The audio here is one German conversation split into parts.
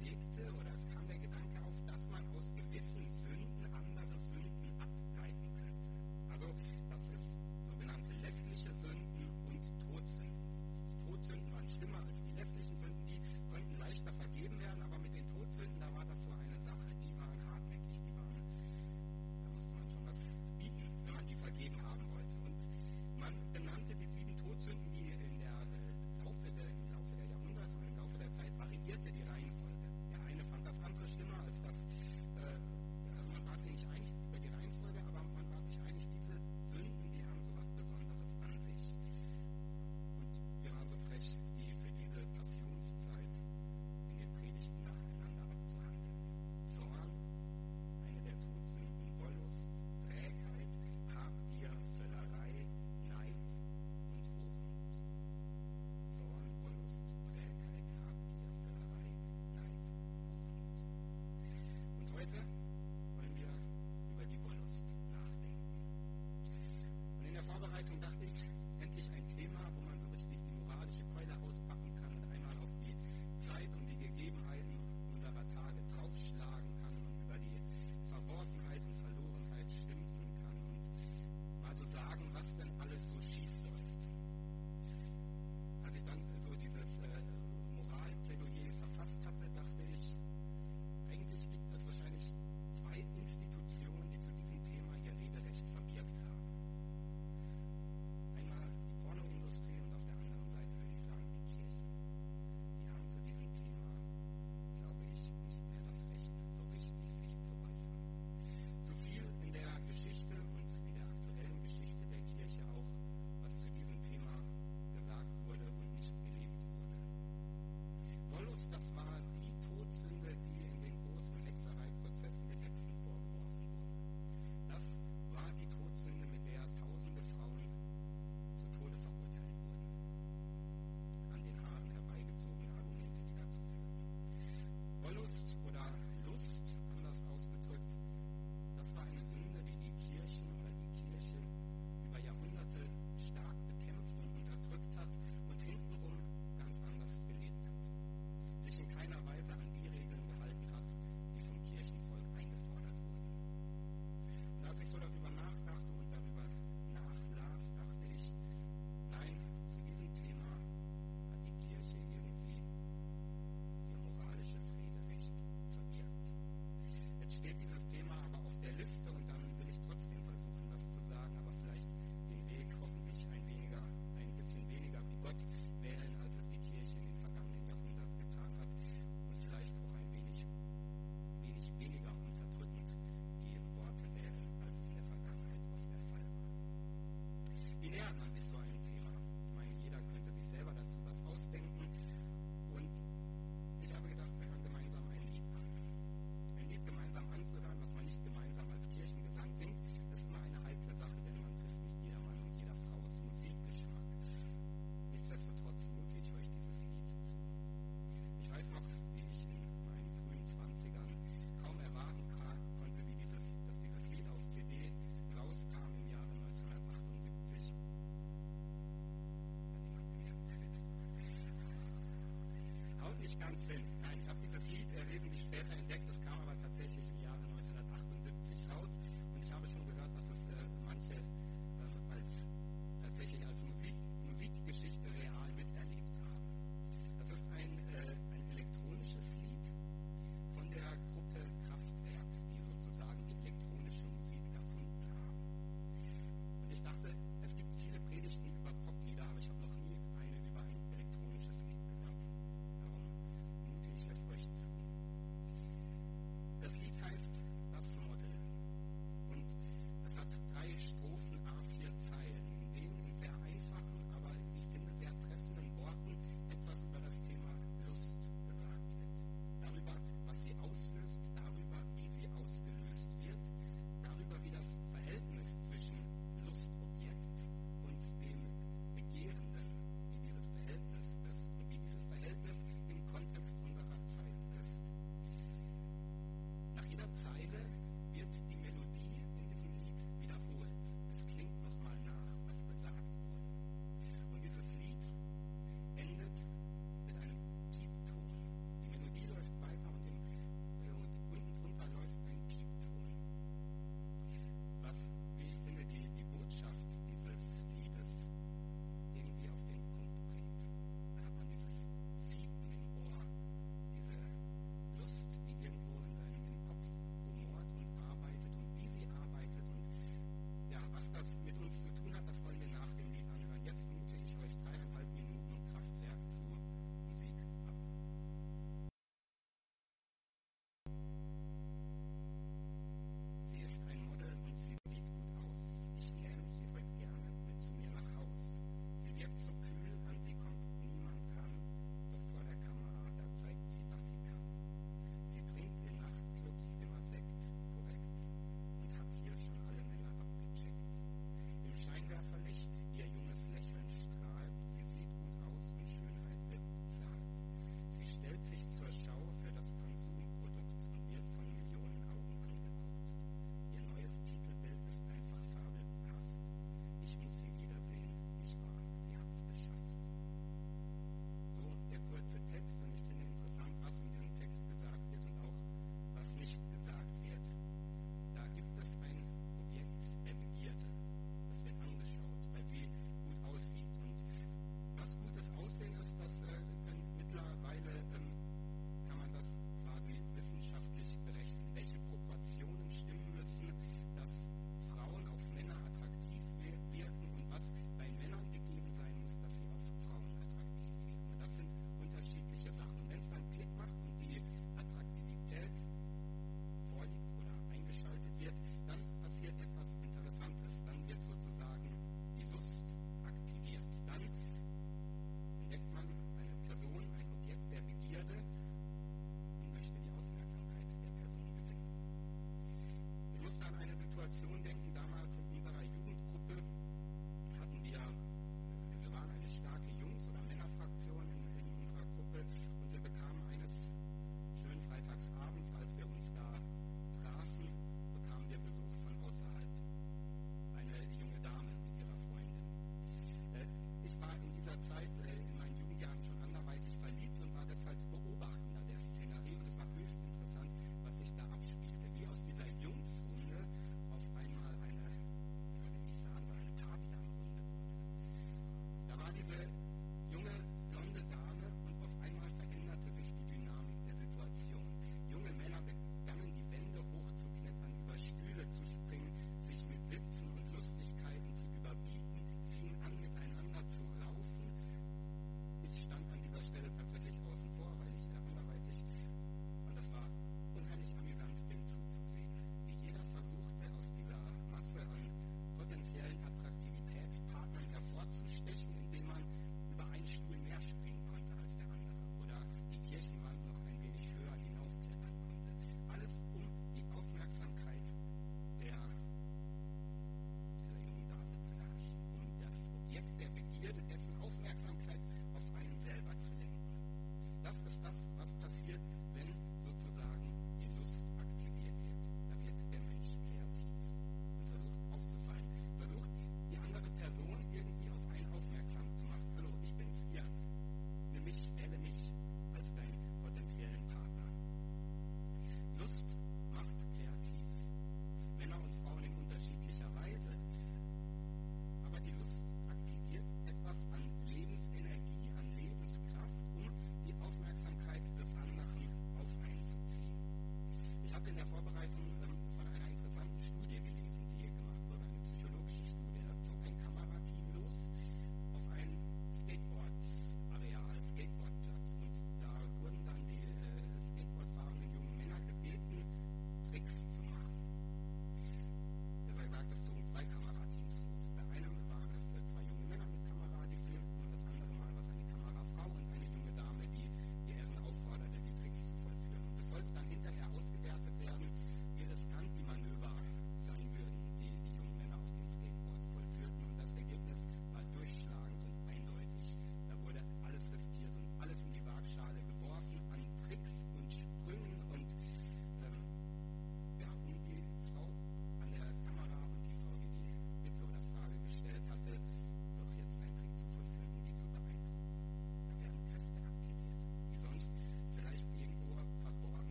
überlegte oder es kam der Gedanke auf, dass man aus gewissen Hexenprozess, das war die Todsünde, die in den großen Hexereiprozessen den Hexen vorgeworfen wurde. Das war die Todsünde, mit der tausende Frauen zu Tode verurteilt wurden. An den Haaren herbeigezogene Argumente die dazu führten. Wollust Thank you nicht ganz hin. Situation denken,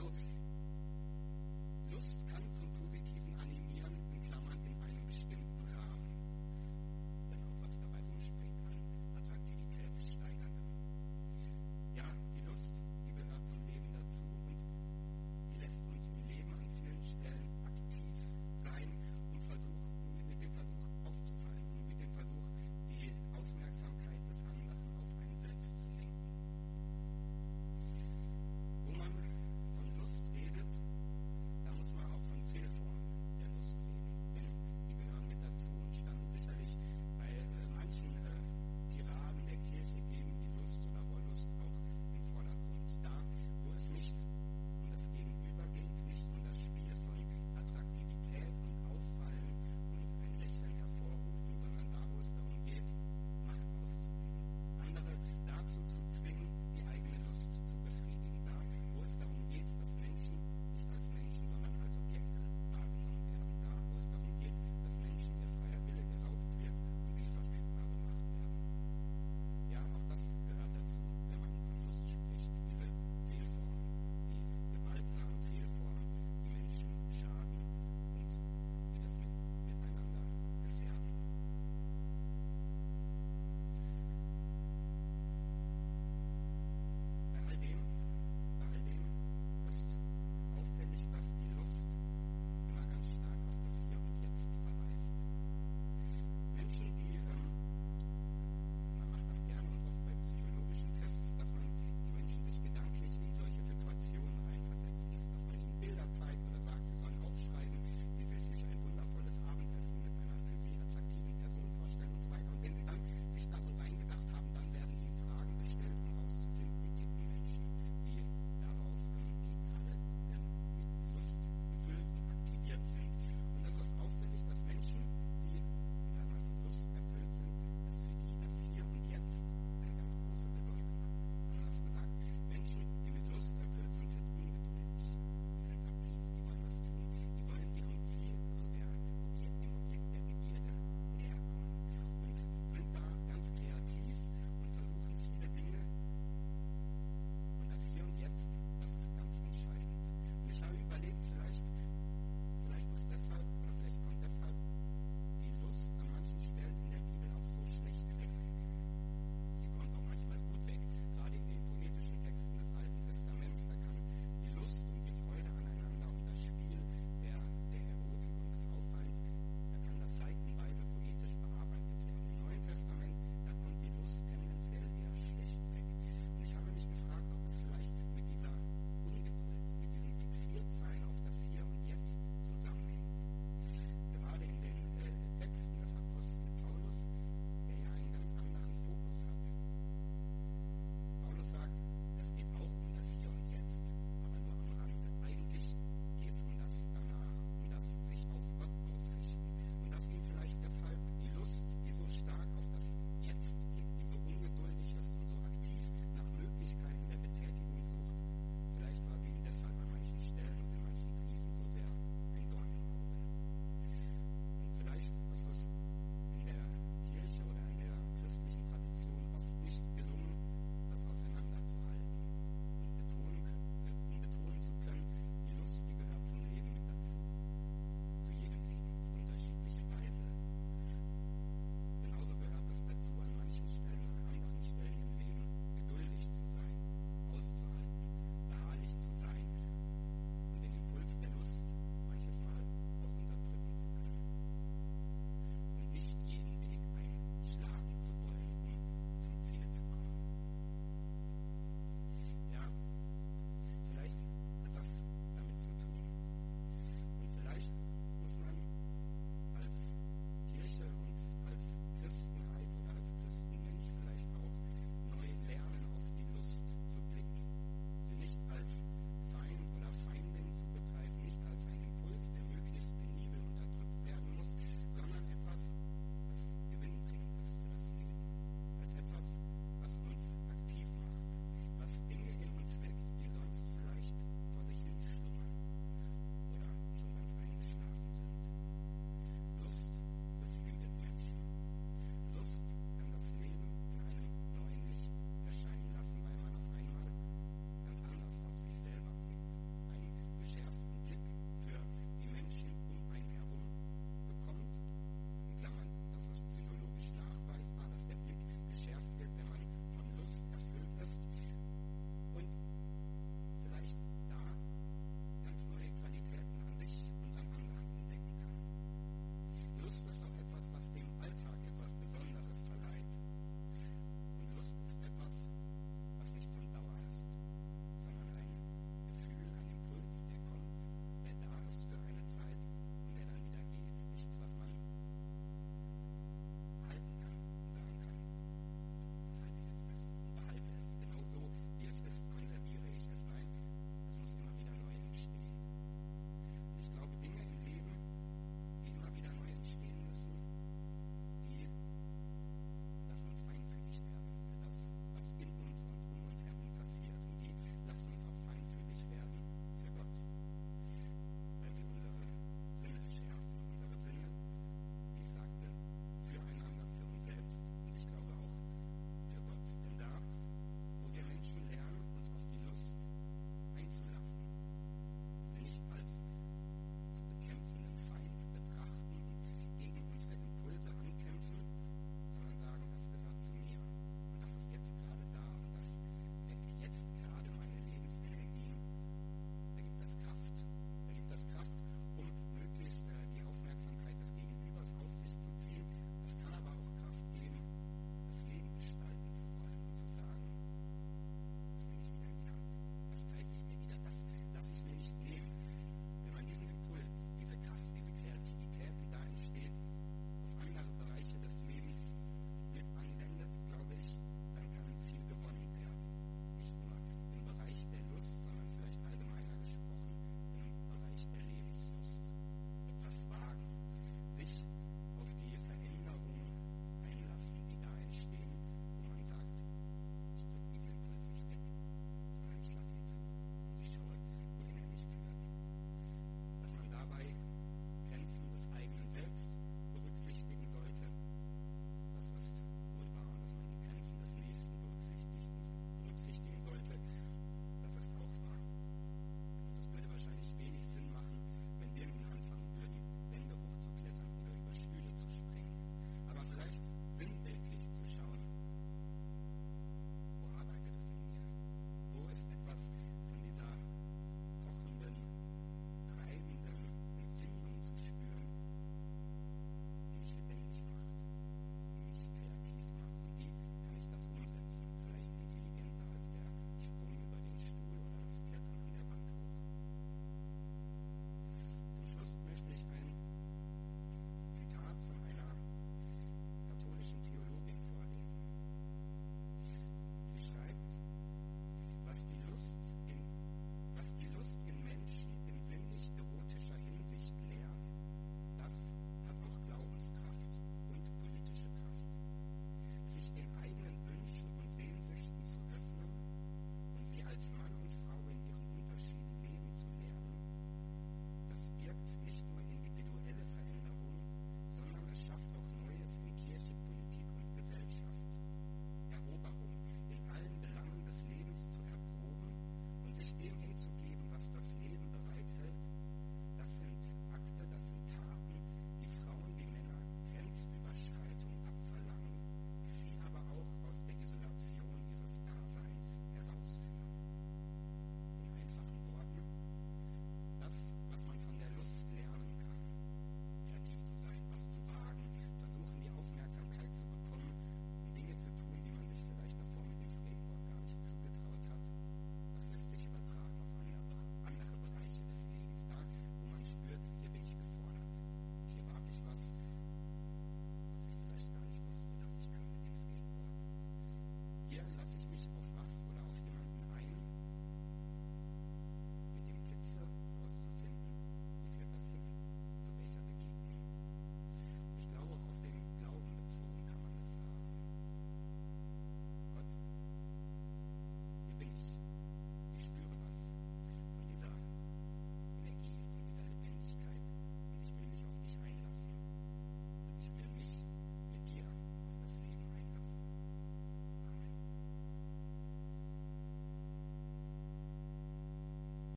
do